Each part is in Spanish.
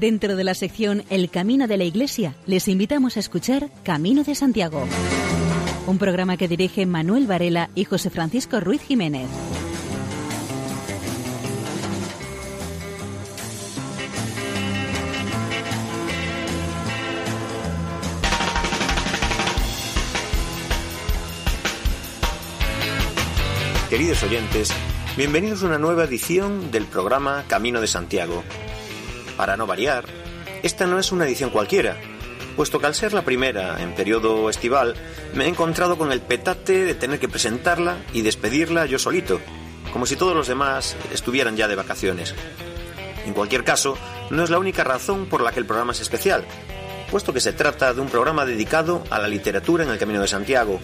Dentro de la sección El Camino de la Iglesia, les invitamos a escuchar Camino de Santiago, un programa que dirige Manuel Varela y José Francisco Ruiz Jiménez. Queridos oyentes, bienvenidos a una nueva edición del programa Camino de Santiago. Para no variar, esta no es una edición cualquiera, puesto que al ser la primera en periodo estival, me he encontrado con el petate de tener que presentarla y despedirla yo solito, como si todos los demás estuvieran ya de vacaciones. En cualquier caso, no es la única razón por la que el programa es especial, puesto que se trata de un programa dedicado a la literatura en el Camino de Santiago,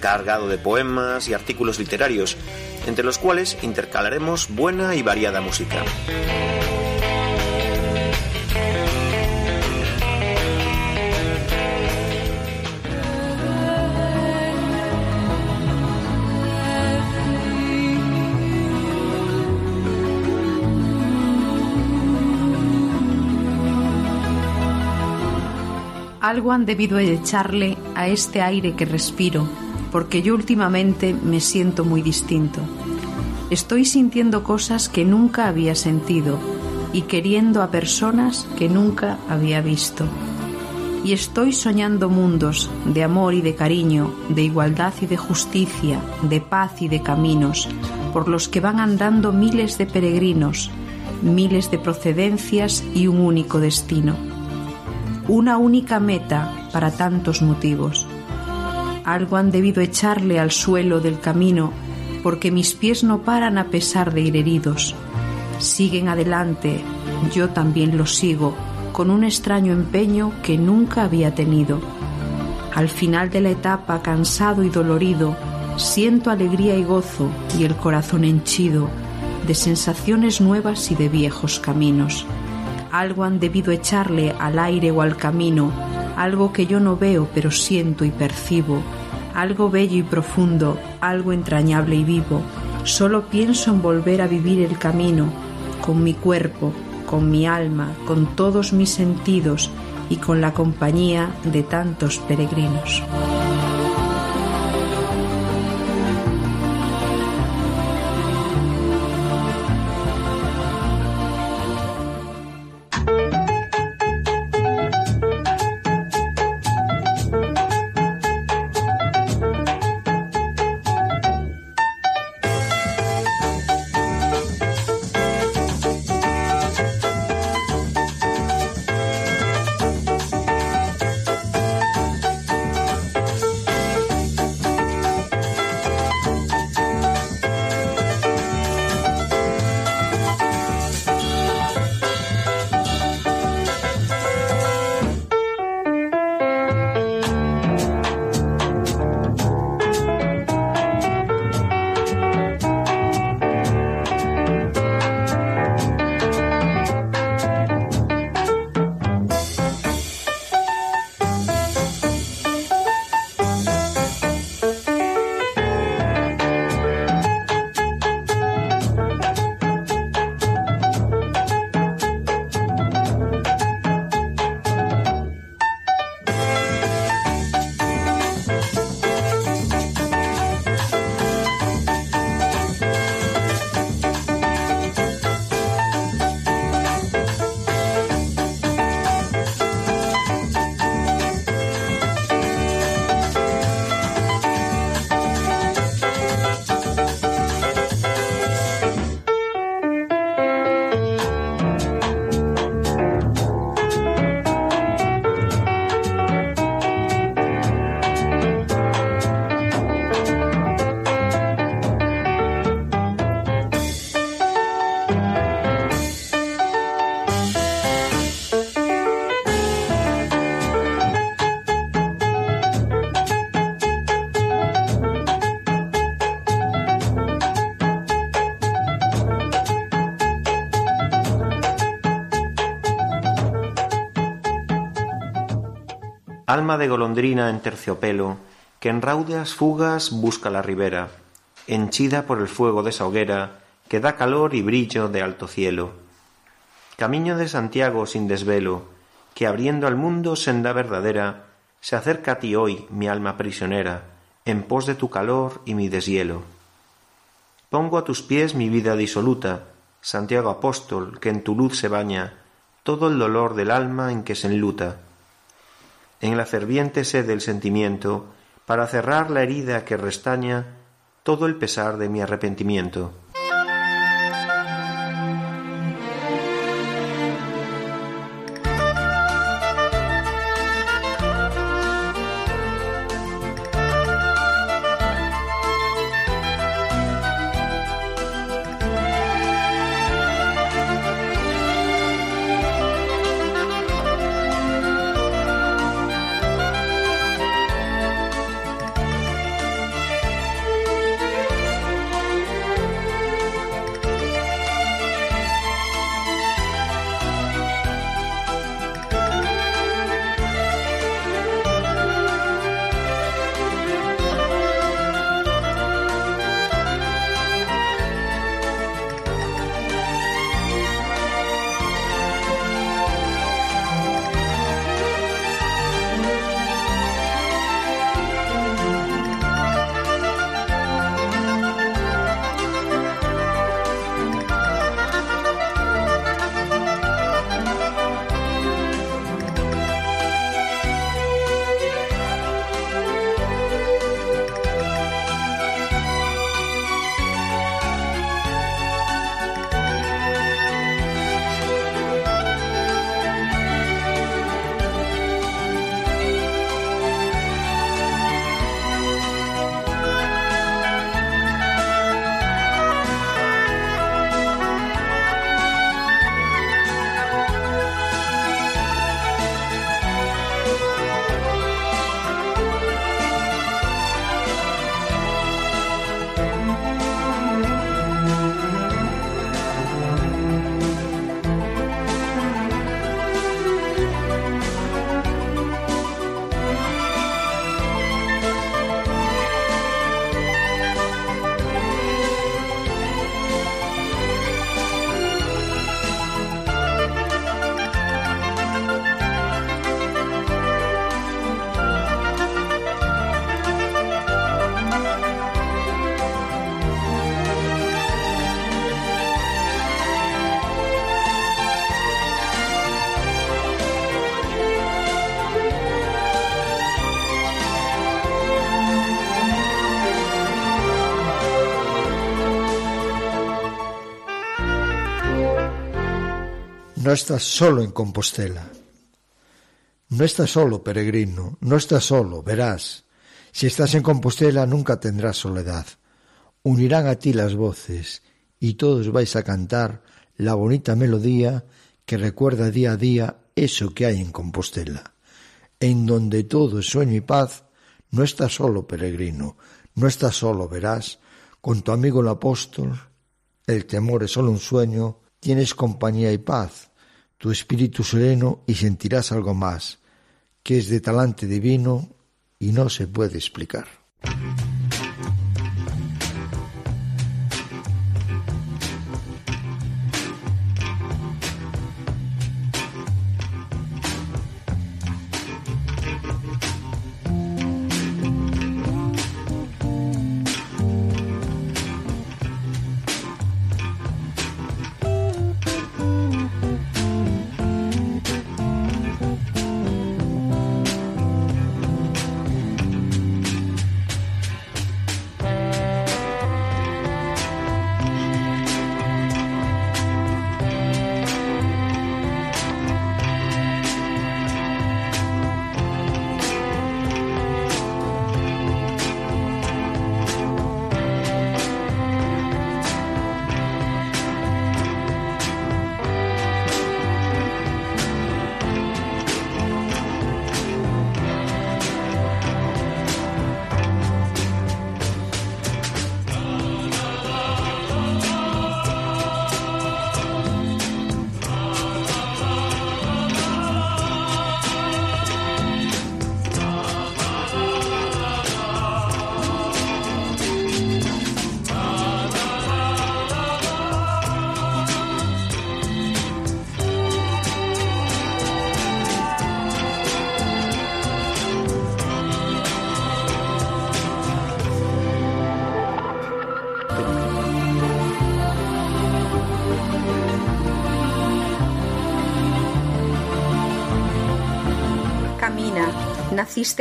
cargado de poemas y artículos literarios, entre los cuales intercalaremos buena y variada música. Algo han debido echarle a este aire que respiro porque yo últimamente me siento muy distinto. Estoy sintiendo cosas que nunca había sentido y queriendo a personas que nunca había visto. Y estoy soñando mundos de amor y de cariño, de igualdad y de justicia, de paz y de caminos, por los que van andando miles de peregrinos, miles de procedencias y un único destino. Una única meta para tantos motivos algo han debido echarle al suelo del camino, porque mis pies no paran a pesar de ir heridos. Siguen adelante, yo también los sigo, con un extraño empeño que nunca había tenido. Al final de la etapa, cansado y dolorido, siento alegría y gozo y el corazón henchido de sensaciones nuevas y de viejos caminos. Algo han debido echarle al aire o al camino, algo que yo no veo pero siento y percibo, algo bello y profundo, algo entrañable y vivo. Solo pienso en volver a vivir el camino, con mi cuerpo, con mi alma, con todos mis sentidos y con la compañía de tantos peregrinos. Alma de golondrina en terciopelo, que en raudas fugas busca la ribera, henchida por el fuego de esa hoguera que da calor y brillo de alto cielo. Camino de Santiago sin desvelo, que abriendo al mundo senda verdadera, se acerca a ti hoy, mi alma prisionera, en pos de tu calor y mi deshielo. Pongo a tus pies mi vida disoluta, Santiago apóstol, que en tu luz se baña todo el dolor del alma en que se enluta. En la ferviente sed del sentimiento, para cerrar la herida que restaña todo el pesar de mi arrepentimiento. No estás solo en Compostela. No estás solo, peregrino, no estás solo, verás. Si estás en Compostela nunca tendrás soledad. Unirán a ti las voces y todos vais a cantar la bonita melodía que recuerda día a día eso que hay en Compostela. En donde todo es sueño y paz, no estás solo, peregrino, no estás solo, verás, con tu amigo el apóstol, el temor es solo un sueño, tienes compañía y paz, tu espíritu sereno y sentirás algo más, que es de talante divino y no se puede explicar.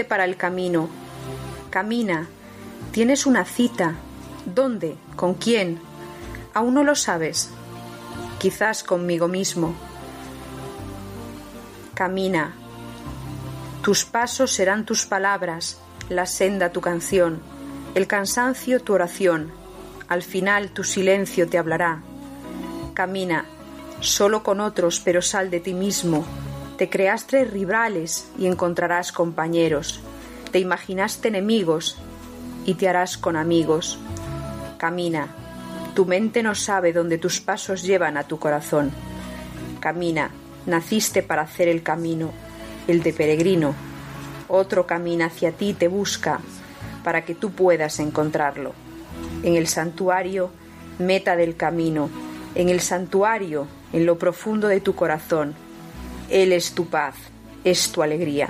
Para el camino. Camina, tienes una cita. ¿Dónde? ¿Con quién? Aún no lo sabes. Quizás conmigo mismo. Camina. Tus pasos serán tus palabras, la senda tu canción, el cansancio tu oración. Al final tu silencio te hablará. Camina, solo con otros, pero sal de ti mismo. Te creaste rivales y encontrarás compañeros. Te imaginaste enemigos y te harás con amigos. Camina, tu mente no sabe dónde tus pasos llevan a tu corazón. Camina, naciste para hacer el camino, el de peregrino. Otro camina hacia ti te busca para que tú puedas encontrarlo. En el santuario, meta del camino, en el santuario, en lo profundo de tu corazón. Él es tu paz, es tu alegría.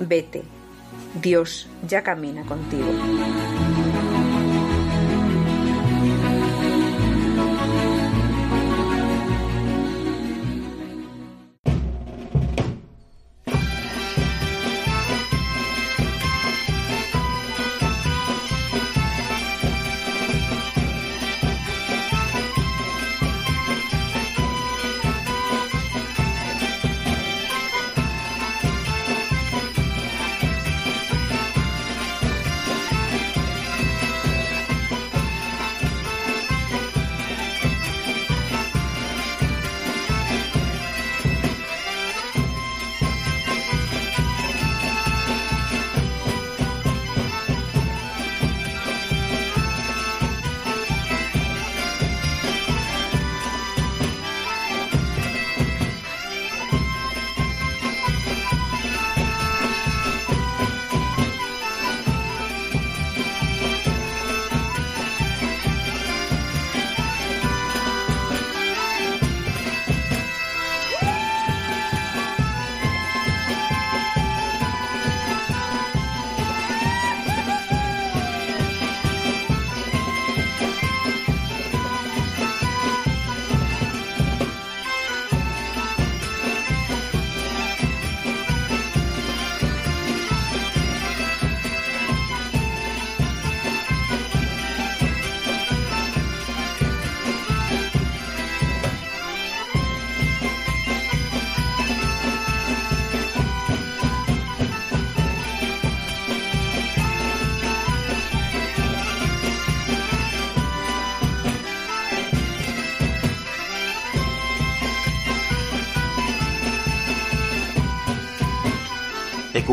Vete, Dios ya camina contigo.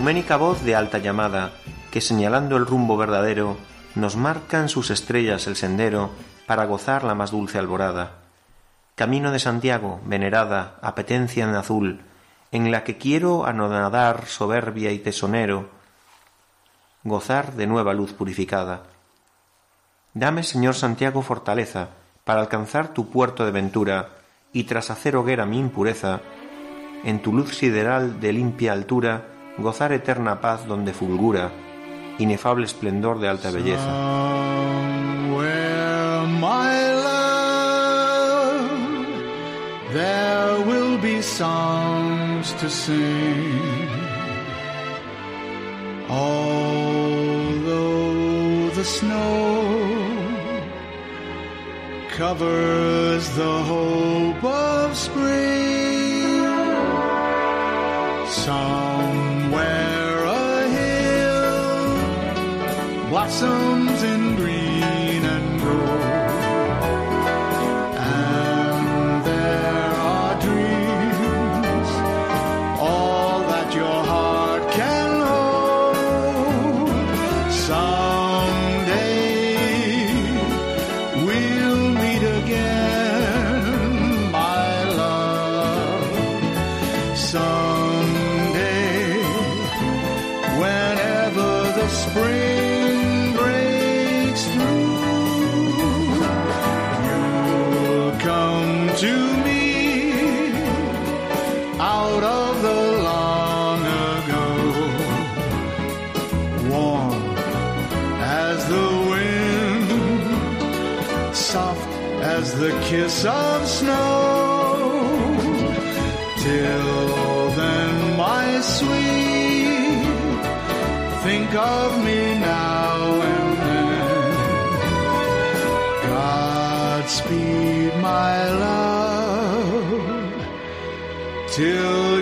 Ecuménica voz de alta llamada, que señalando el rumbo verdadero, nos marcan sus estrellas el sendero para gozar la más dulce alborada. Camino de Santiago, venerada, apetencia en azul, en la que quiero anonadar soberbia y tesonero, gozar de nueva luz purificada. Dame, Señor Santiago, fortaleza para alcanzar tu puerto de ventura, y tras hacer hoguera mi impureza, en tu luz sideral de limpia altura, gozar eterna paz donde fulgura, inefable esplendor de alta belleza. Blossoms in warm as the wind soft as the kiss of snow. Till then, my sweet, think of me now and then. Godspeed, my love, till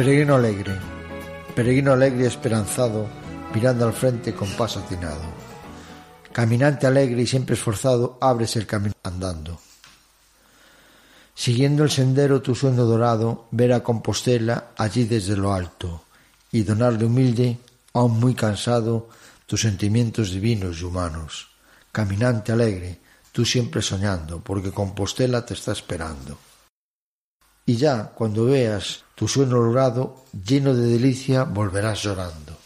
Peregrino alegre, peregrino alegre y esperanzado, mirando al frente con paso atinado. Caminante alegre y siempre esforzado, abres el camino andando. Siguiendo el sendero tu sueño dorado, ver a Compostela allí desde lo alto, y donarle humilde, aún muy cansado, tus sentimientos divinos y humanos. Caminante alegre, tú siempre soñando, porque Compostela te está esperando. Y ya, cuando veas tu sueño logrado, lleno de delicia, volverás llorando.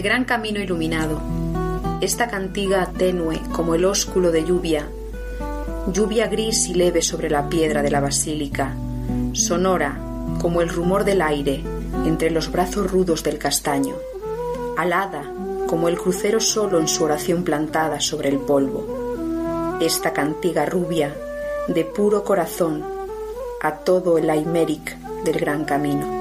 El gran camino iluminado. Esta cantiga tenue como el ósculo de lluvia. Lluvia gris y leve sobre la piedra de la basílica. Sonora como el rumor del aire entre los brazos rudos del castaño. Alada como el crucero solo en su oración plantada sobre el polvo. Esta cantiga rubia, de puro corazón, a todo el Aimeric del gran camino.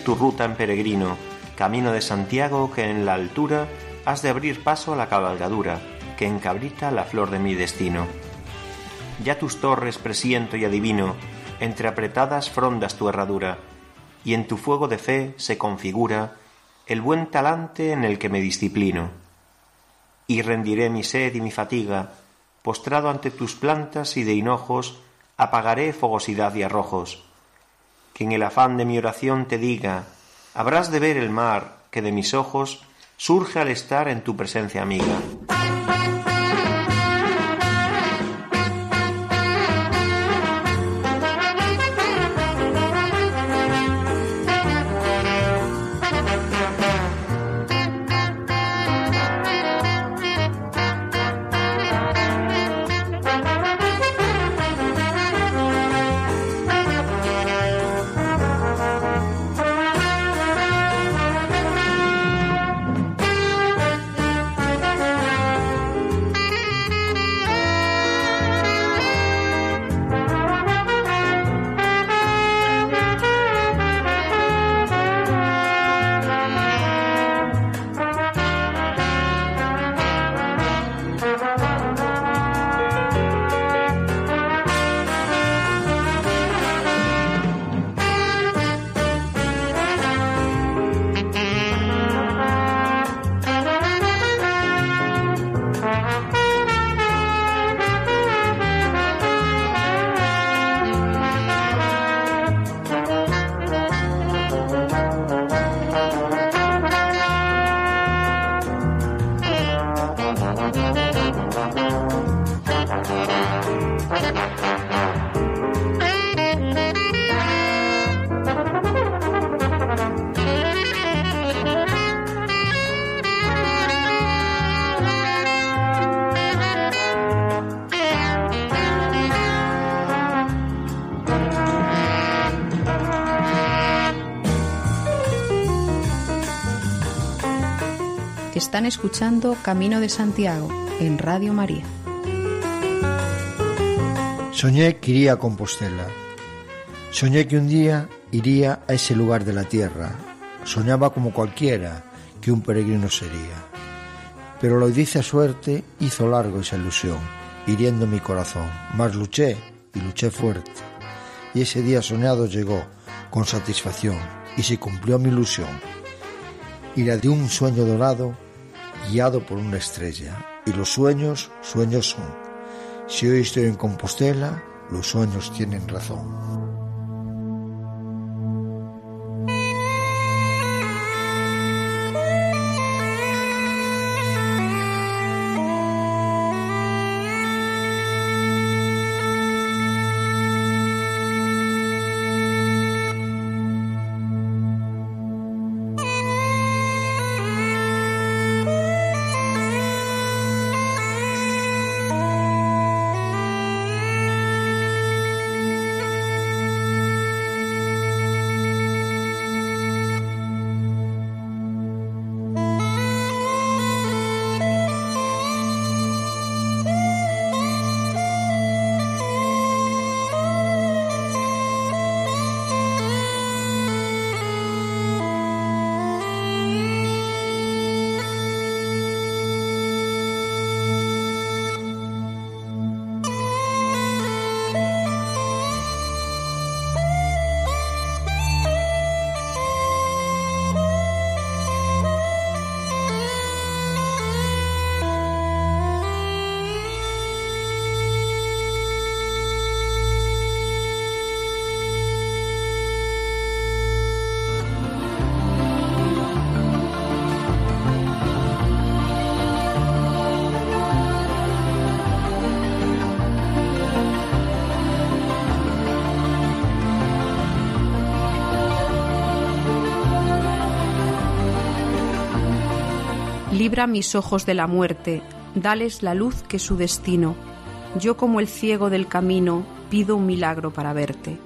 Tu ruta en peregrino, camino de Santiago que en la altura has de abrir paso a la cabalgadura, que encabrita la flor de mi destino. Ya tus torres presiento y adivino, entre apretadas frondas tu herradura, y en tu fuego de fe se configura el buen talante en el que me disciplino. Y rendiré mi sed y mi fatiga, postrado ante tus plantas y de hinojos, apagaré fogosidad y arrojos. Que en el afán de mi oración te diga, habrás de ver el mar que de mis ojos surge al estar en tu presencia amiga. Están escuchando Camino de Santiago en Radio María. Soñé que iría a Compostela. Soñé que un día iría a ese lugar de la tierra. Soñaba como cualquiera que un peregrino sería. Pero la a suerte hizo largo esa ilusión, hiriendo mi corazón. Mas luché y luché fuerte. Y ese día soñado llegó con satisfacción y se cumplió mi ilusión. Y la de un sueño dorado guiado por una estrella. Y los sueños, sueños son. Si hoy estoy en Compostela, los sueños tienen razón. Libra mis ojos de la muerte, dales la luz que su destino. Yo como el ciego del camino pido un milagro para verte.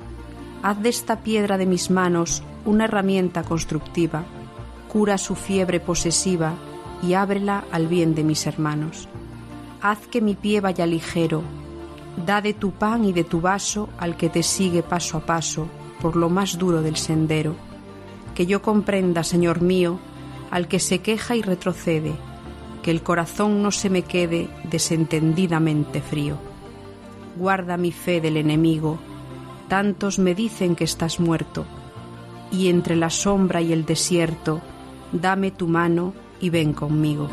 Haz de esta piedra de mis manos una herramienta constructiva, cura su fiebre posesiva y ábrela al bien de mis hermanos. Haz que mi pie vaya ligero, da de tu pan y de tu vaso al que te sigue paso a paso por lo más duro del sendero. Que yo comprenda, Señor mío, al que se queja y retrocede, que el corazón no se me quede desentendidamente frío. Guarda mi fe del enemigo, tantos me dicen que estás muerto, y entre la sombra y el desierto, dame tu mano y ven conmigo.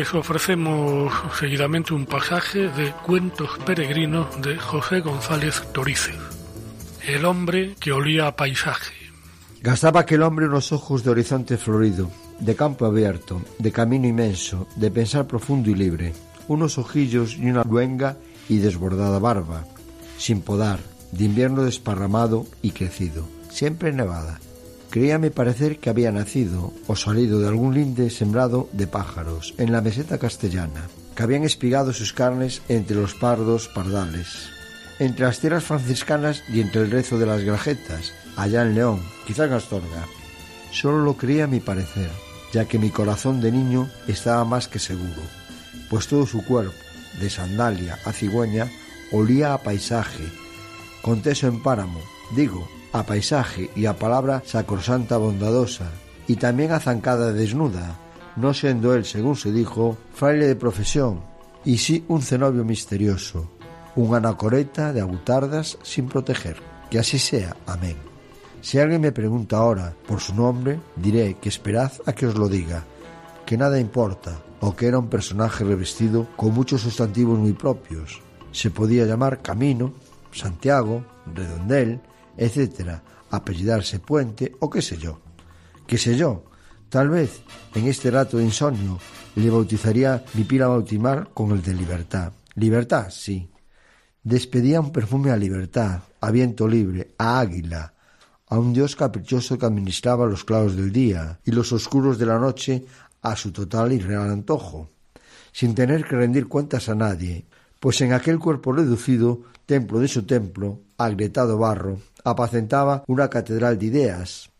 Les ofrecemos seguidamente un pasaje de Cuentos Peregrinos de José González Torices. El hombre que olía a paisaje. Gastaba aquel hombre unos ojos de horizonte florido, de campo abierto, de camino inmenso, de pensar profundo y libre, unos ojillos y una luenga y desbordada barba, sin podar, de invierno desparramado y crecido, siempre nevada. Creíame parecer que había nacido o salido de algún linde sembrado de pájaros en la meseta castellana, que habían espigado sus carnes entre los pardos pardales, entre las tierras franciscanas y entre el rezo de las grajetas, allá en León, quizás en Astorga. Solo lo creía mi parecer, ya que mi corazón de niño estaba más que seguro, pues todo su cuerpo, de sandalia a cigüeña, olía a paisaje, conteso en páramo, digo, a paisaje y a palabra sacrosanta bondadosa, y también a zancada desnuda, no siendo él, según se dijo, fraile de profesión, y sí un cenobio misterioso, un anacoreta de agutardas sin proteger. Que así sea. Amén. Si alguien me pregunta ahora por su nombre, diré que esperad a que os lo diga, que nada importa, o que era un personaje revestido con muchos sustantivos muy propios. Se podía llamar Camino, Santiago, Redondel, etcétera, apellidarse Puente o qué sé yo. Qué sé yo, tal vez en este rato de insomnio le bautizaría mi pila bautimar con el de libertad. Libertad, sí. Despedía un perfume a libertad, a viento libre, a águila, a un dios caprichoso que administraba los clavos del día y los oscuros de la noche a su total y real antojo, sin tener que rendir cuentas a nadie, pues en aquel cuerpo reducido, templo de su templo, agrietado barro, apacentaba una catedral de ideas,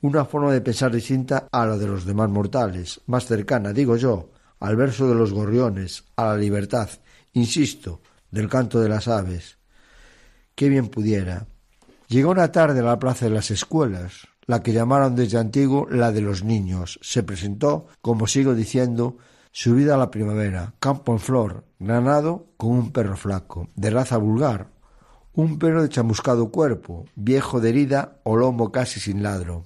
una forma de pensar distinta a la de los demás mortales, más cercana, digo yo, al verso de los gorriones, a la libertad, insisto, del canto de las aves. Qué bien pudiera. Llegó una tarde a la plaza de las escuelas, la que llamaron desde antiguo la de los niños. Se presentó, como sigo diciendo, subida a la primavera, campo en flor, granado con un perro flaco, de raza vulgar, un perro de chamuscado cuerpo, viejo de herida o lomo casi sin ladro,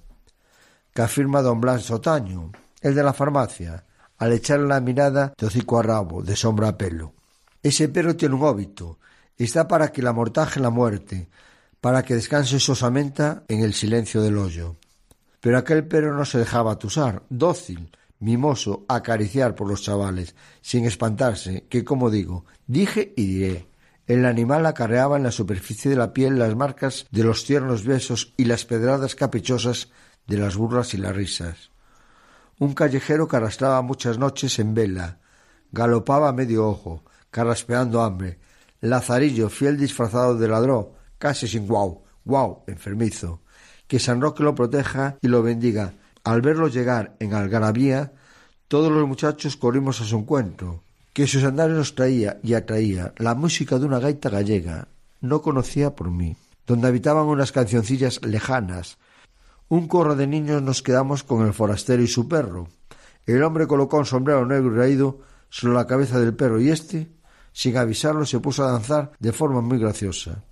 que afirma don Blas Sotaño, el de la farmacia, al echarle la mirada de hocico a rabo, de sombra a pelo. Ese perro tiene un óbito, está para que la mortaje la muerte, para que descanse sosamente en el silencio del hoyo. Pero aquel perro no se dejaba atusar, dócil, mimoso, acariciar por los chavales, sin espantarse, que como digo, dije y diré, el animal acarreaba en la superficie de la piel las marcas de los tiernos besos y las pedradas caprichosas de las burlas y las risas. Un callejero que arrastraba muchas noches en vela, galopaba a medio ojo, carraspeando hambre, Lazarillo, fiel disfrazado de ladrón, casi sin guau, guau, enfermizo. Que San Roque lo proteja y lo bendiga. Al verlo llegar en algarabía, todos los muchachos corrimos a su encuentro que sus andares nos traía y atraía la música de una gaita gallega, no conocida por mí, donde habitaban unas cancioncillas lejanas. Un corro de niños nos quedamos con el forastero y su perro. El hombre colocó un sombrero negro y raído sobre la cabeza del perro y éste, sin avisarlo, se puso a danzar de forma muy graciosa.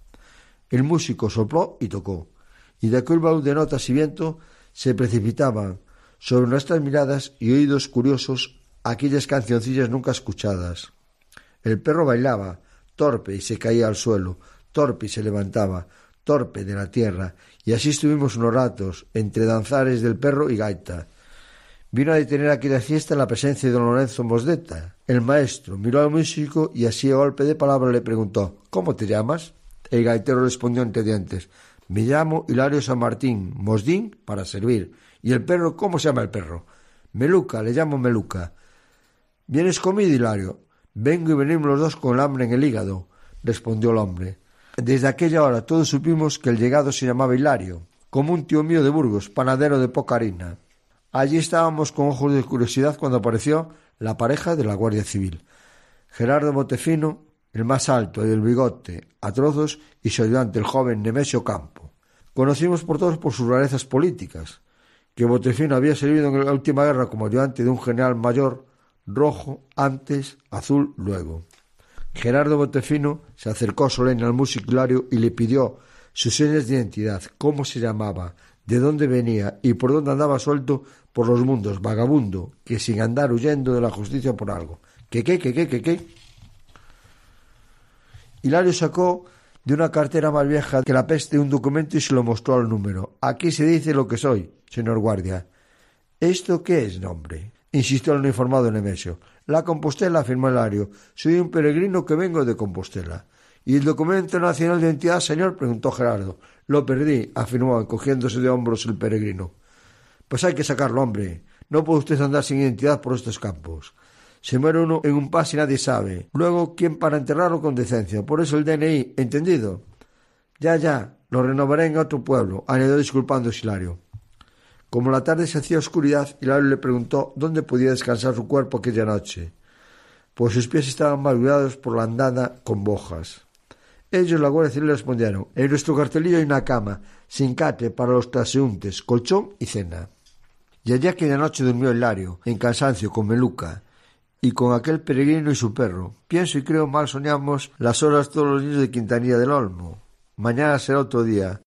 El músico sopló y tocó, y de aquel baúl de notas y viento se precipitaban sobre nuestras miradas y oídos curiosos aquellas cancioncillas nunca escuchadas. El perro bailaba, torpe, y se caía al suelo, torpe y se levantaba, torpe de la tierra, y así estuvimos unos ratos, entre danzares del perro y gaita. Vino a detener aquella fiesta la presencia de don Lorenzo Mosdeta. El maestro miró al músico y así a golpe de palabra le preguntó ¿Cómo te llamas? El gaitero respondió entre dientes Me llamo Hilario San Martín, Mosdín, para servir. ¿Y el perro cómo se llama el perro? Meluca, le llamo Meluca. ¿Vienes conmigo, Hilario? Vengo y venimos los dos con el hambre en el hígado, respondió el hombre. Desde aquella hora todos supimos que el llegado se llamaba Hilario, como un tío mío de Burgos, panadero de poca harina. Allí estábamos con ojos de curiosidad cuando apareció la pareja de la Guardia Civil. Gerardo Botefino, el más alto y el bigote, a trozos, y su ayudante, el joven Nemesio Campo. Conocimos por todos por sus rarezas políticas, que Botefino había servido en la última guerra como ayudante de un general mayor rojo antes, azul luego, Gerardo Botefino se acercó solemne al músico Hilario y le pidió sus señas de identidad, cómo se llamaba, de dónde venía y por dónde andaba suelto por los mundos, vagabundo, que sin andar huyendo de la justicia por algo. ¿Qué, qué, qué, qué, qué, qué? Hilario sacó de una cartera más vieja que la peste un documento y se lo mostró al número. Aquí se dice lo que soy, señor guardia. ¿Esto qué es nombre? insistió el uniformado Nemesio. La Compostela, afirmó Hilario. Soy un peregrino que vengo de Compostela. ¿Y el documento nacional de identidad, señor? preguntó Gerardo. Lo perdí, afirmó, encogiéndose de hombros el peregrino. Pues hay que sacarlo, hombre. No puede usted andar sin identidad por estos campos. Se muere uno en un pas y nadie sabe. Luego, ¿quién para enterrarlo con decencia? Por eso el DNI, ¿entendido? Ya, ya, lo renovaré en otro pueblo, añadió disculpando Hilario. Como la tarde se hacía oscuridad, Hilario le preguntó dónde podía descansar su cuerpo aquella noche, pues sus pies estaban malgradados por la andada con bojas. Ellos, la Guardia Civil, respondieron En nuestro cartelillo hay una cama, sin cate para los transeúntes, colchón y cena. Y allá aquella noche durmió Hilario, en cansancio, con Meluca, y con aquel peregrino y su perro. Pienso y creo mal soñamos las horas todos los niños de Quintanilla del Olmo. Mañana será otro día.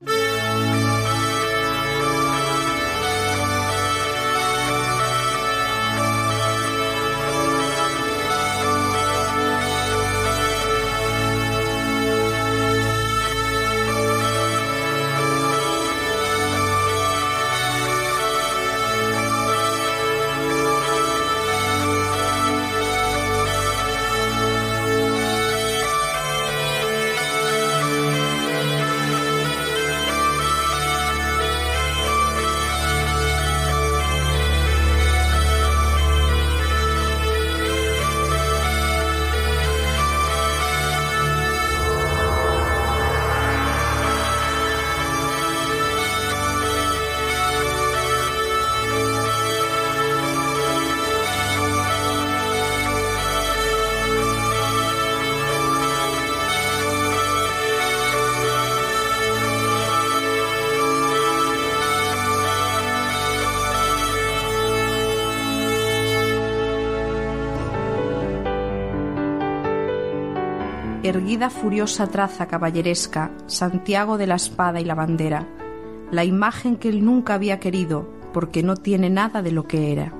Erguida furiosa traza caballeresca, Santiago de la espada y la bandera, la imagen que él nunca había querido, porque no tiene nada de lo que era.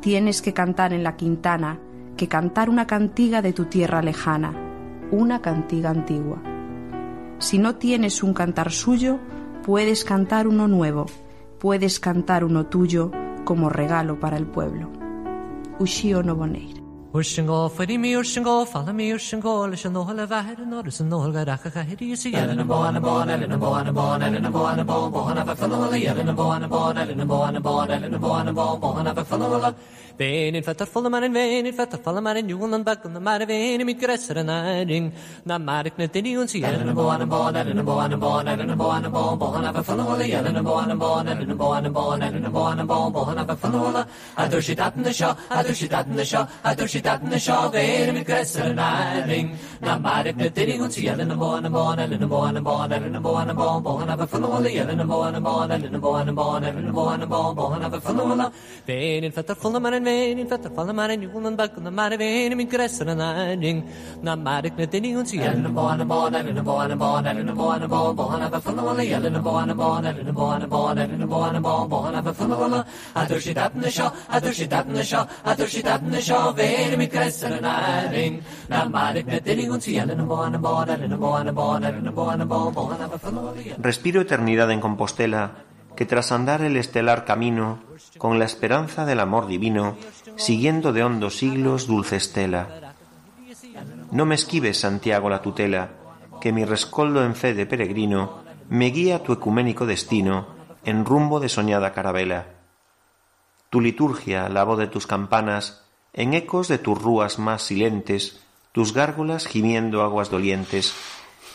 Tienes que cantar en la quintana, que cantar una cantiga de tu tierra lejana, una cantiga antigua. Si no tienes un cantar suyo, puedes cantar uno nuevo, puedes cantar uno tuyo como regalo para el pueblo. Ushio Noboneira. Urshingo fari mi urshingo fala mi urshingo le shano hala vahir no rus no halga rakha kha hiri yisi yala na bo na bo na na bo na bo na na bo na bo bo na fa fala la yala na bo na bo na na bo na bo na na bo na bo bo na fa fala la Vein in fetter volle man in vein in fetter volle man in julen bak na mar vein mit gresser na ding na marik na tini un si yala na bo na bo na na bo na bo na na bo na bo bo na fa fala la yala na bo na bo na na bo na bo na na bo na bo bo na fa fala la adur shitat na sha adur shitat na sha adur dat na seo bhéir mi gresar na ring na marip na duine ún siile na bóna bóna le na bóna bóna le na bóna bó bóna ba fanóla ile na bóna bóna le na bóna bóna le na bóna bó bóna ba fanóla Féin fetar fulla mar mar na mar na na na na na na na na na na na na na na na na na Respiro eternidad en Compostela, que tras andar el estelar camino, con la esperanza del amor divino, siguiendo de hondos siglos dulce estela. No me esquives, Santiago, la tutela, que mi rescoldo en fe de peregrino me guía tu ecuménico destino en rumbo de soñada carabela. Tu liturgia, la voz de tus campanas, en ecos de tus rúas más silentes, tus gárgolas gimiendo aguas dolientes,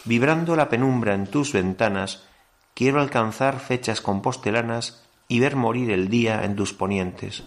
vibrando la penumbra en tus ventanas, quiero alcanzar fechas compostelanas y ver morir el día en tus ponientes.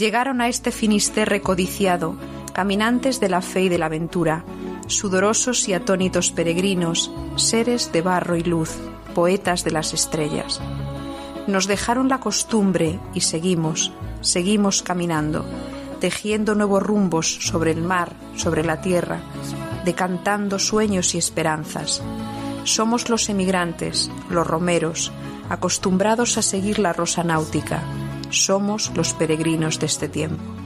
Llegaron a este finisterre codiciado, caminantes de la fe y de la aventura, sudorosos y atónitos peregrinos, seres de barro y luz, poetas de las estrellas. Nos dejaron la costumbre y seguimos, seguimos caminando, tejiendo nuevos rumbos sobre el mar, sobre la tierra, decantando sueños y esperanzas. Somos los emigrantes, los romeros, acostumbrados a seguir la rosa náutica. Somos los peregrinos de este tiempo.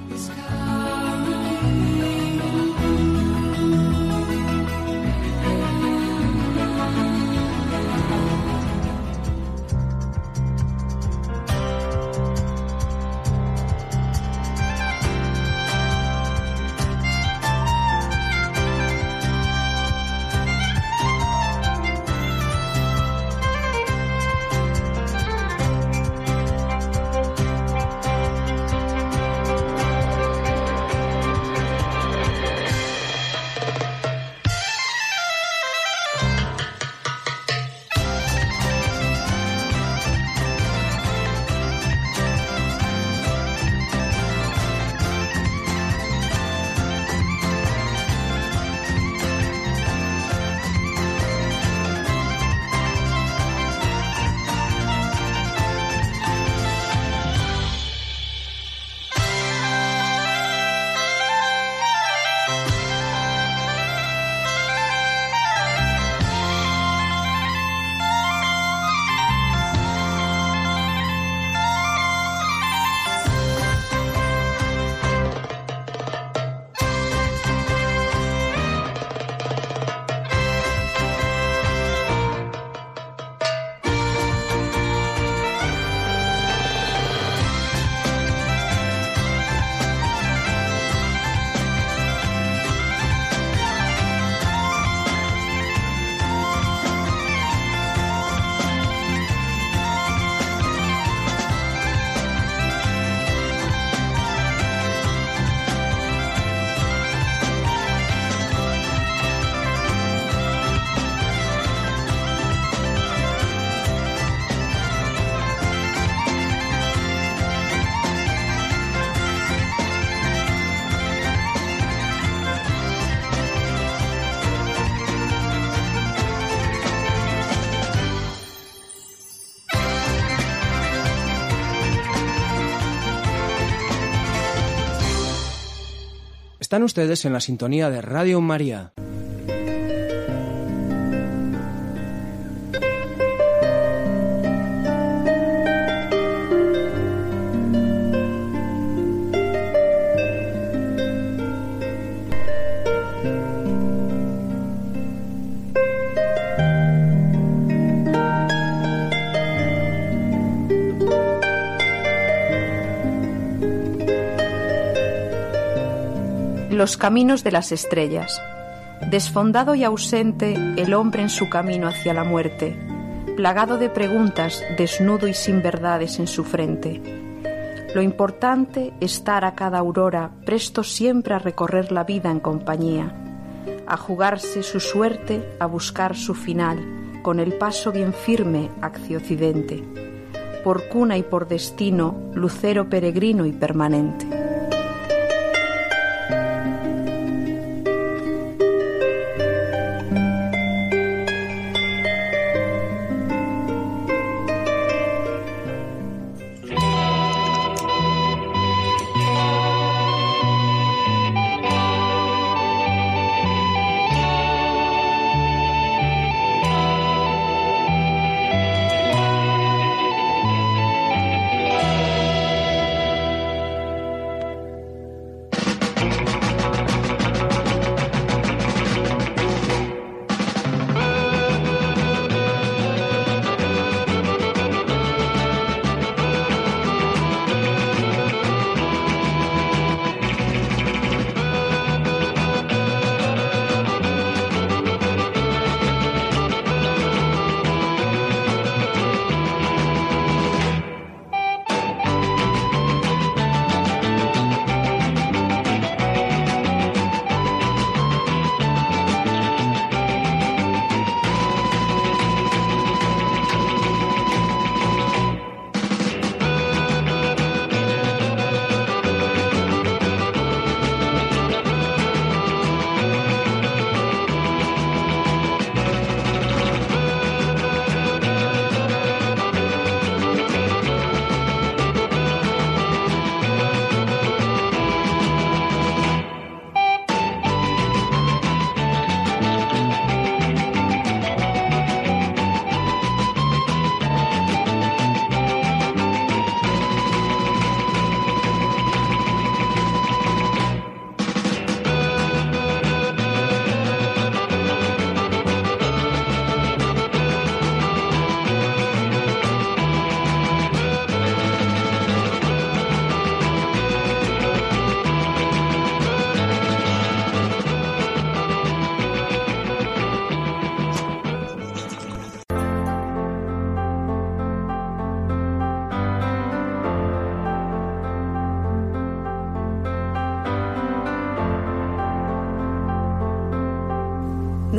Están ustedes en la sintonía de Radio María. Los caminos de las estrellas. Desfondado y ausente el hombre en su camino hacia la muerte, plagado de preguntas, desnudo y sin verdades en su frente. Lo importante estar a cada aurora presto siempre a recorrer la vida en compañía, a jugarse su suerte, a buscar su final, con el paso bien firme hacia occidente, por cuna y por destino, lucero peregrino y permanente.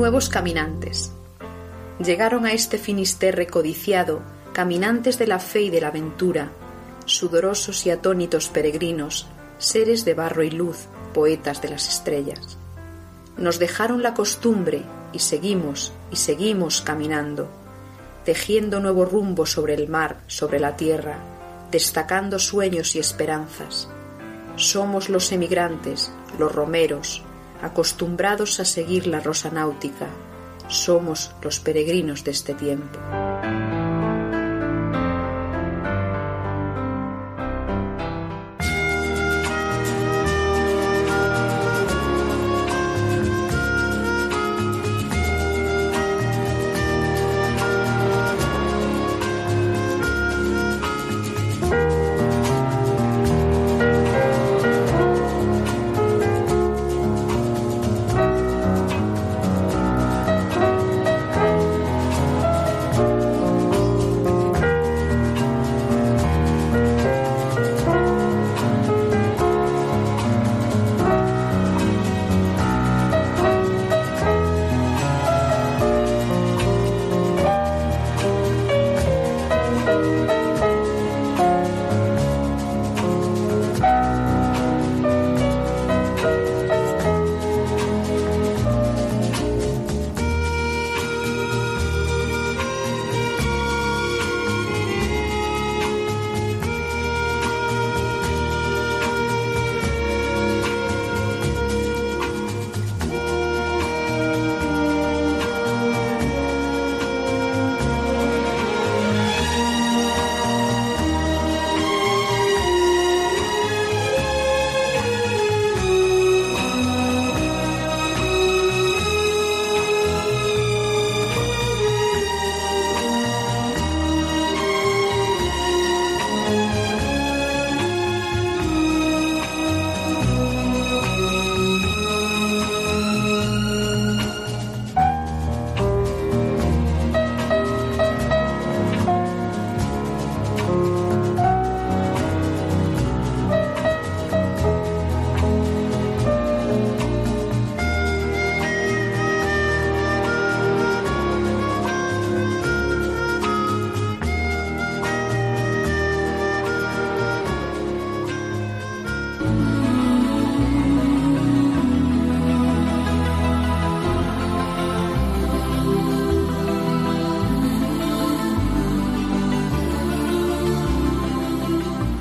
Nuevos caminantes. Llegaron a este Finisterre codiciado caminantes de la fe y de la aventura, sudorosos y atónitos peregrinos, seres de barro y luz, poetas de las estrellas. Nos dejaron la costumbre y seguimos y seguimos caminando, tejiendo nuevo rumbo sobre el mar, sobre la tierra, destacando sueños y esperanzas. Somos los emigrantes, los romeros, acostumbrados a seguir la rosa náutica. Somos los peregrinos de este tiempo.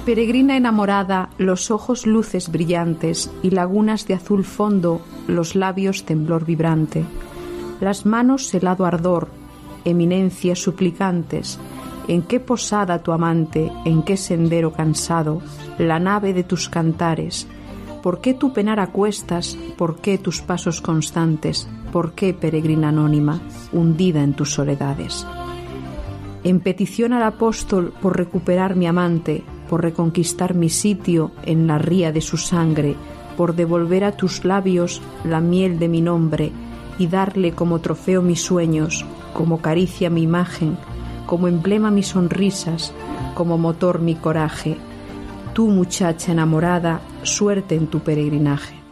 Peregrina enamorada, los ojos luces brillantes y lagunas de azul fondo, los labios temblor vibrante, las manos helado ardor, eminencias suplicantes, en qué posada tu amante, en qué sendero cansado, la nave de tus cantares, por qué tu penar acuestas, por qué tus pasos constantes, por qué peregrina anónima, hundida en tus soledades. En petición al apóstol por recuperar mi amante, por reconquistar mi sitio en la ría de su sangre, por devolver a tus labios la miel de mi nombre y darle como trofeo mis sueños, como caricia mi imagen, como emblema mis sonrisas, como motor mi coraje. Tú, muchacha enamorada, suerte en tu peregrinaje.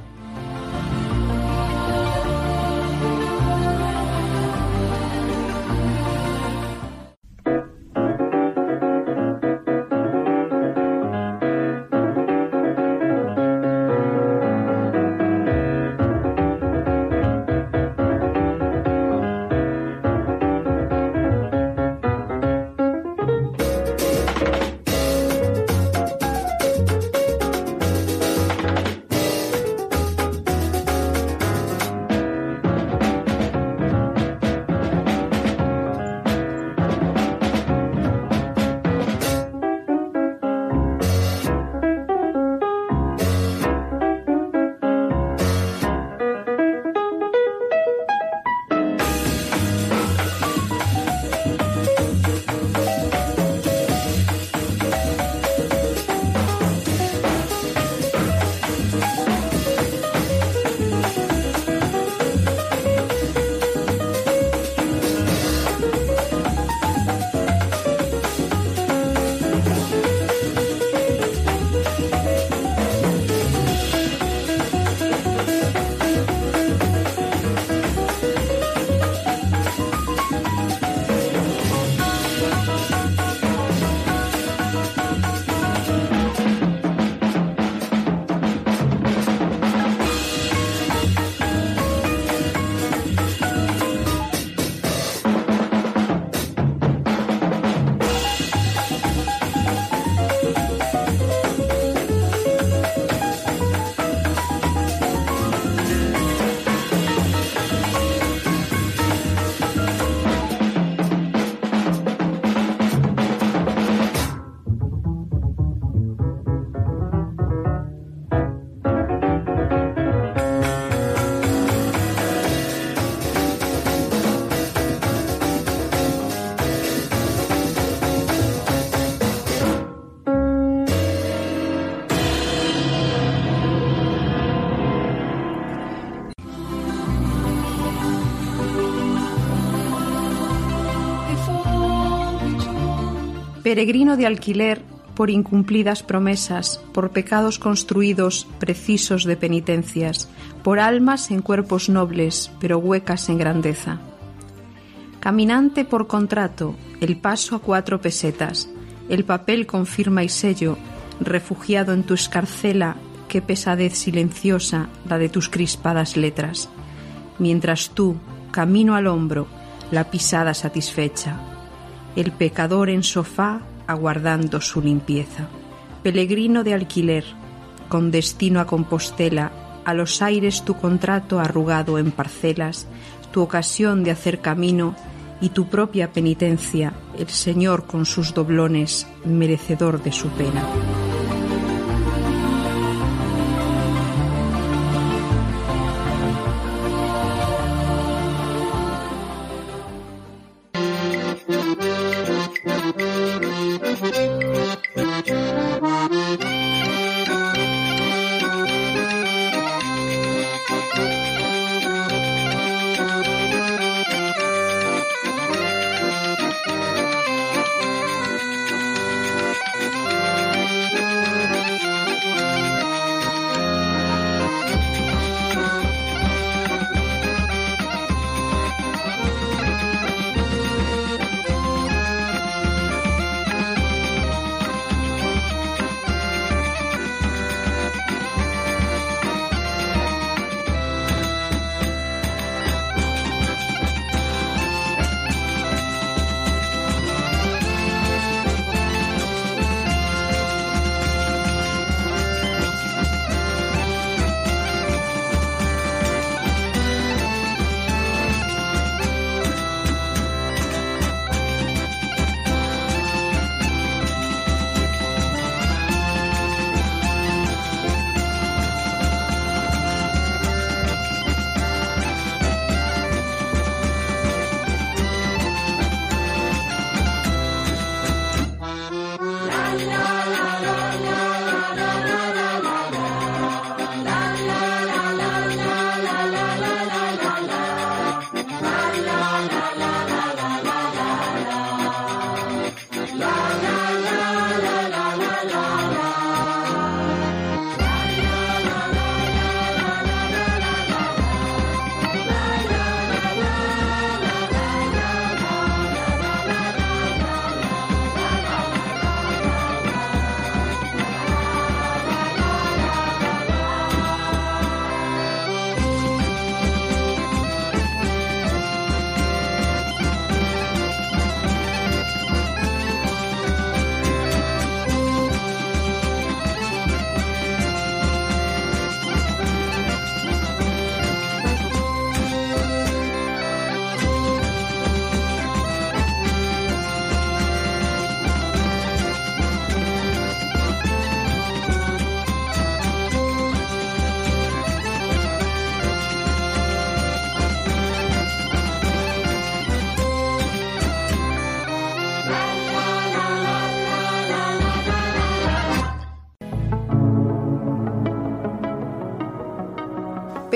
Peregrino de alquiler por incumplidas promesas, por pecados construidos precisos de penitencias, por almas en cuerpos nobles, pero huecas en grandeza. Caminante por contrato, el paso a cuatro pesetas, el papel con firma y sello, refugiado en tu escarcela, qué pesadez silenciosa la de tus crispadas letras, mientras tú, camino al hombro, la pisada satisfecha, el pecador en sofá aguardando su limpieza. Peregrino de alquiler, con destino a Compostela, a los aires tu contrato arrugado en parcelas, tu ocasión de hacer camino y tu propia penitencia, el Señor con sus doblones, merecedor de su pena.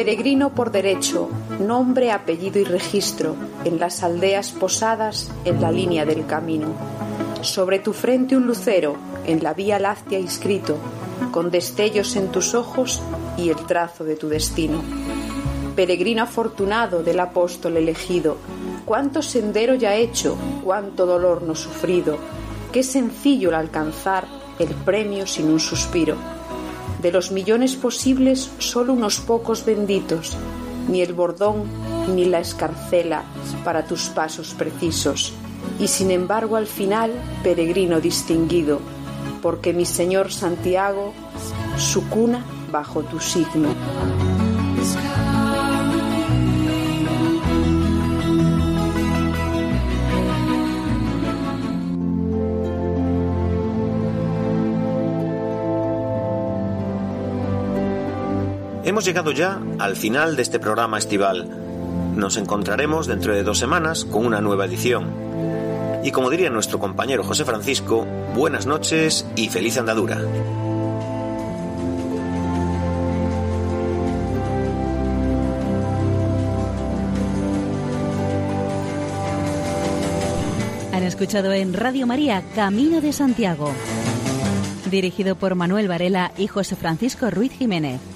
Peregrino por derecho, nombre, apellido y registro, en las aldeas posadas en la línea del camino. Sobre tu frente un lucero, en la vía láctea inscrito, con destellos en tus ojos y el trazo de tu destino. Peregrino afortunado del apóstol elegido, cuánto sendero ya hecho, cuánto dolor no sufrido, qué sencillo el alcanzar el premio sin un suspiro de los millones posibles, solo unos pocos benditos, ni el bordón ni la escarcela para tus pasos precisos. Y sin embargo al final, peregrino distinguido, porque mi Señor Santiago, su cuna bajo tu signo. Hemos llegado ya al final de este programa estival. Nos encontraremos dentro de dos semanas con una nueva edición. Y como diría nuestro compañero José Francisco, buenas noches y feliz andadura. Han escuchado en Radio María Camino de Santiago, dirigido por Manuel Varela y José Francisco Ruiz Jiménez.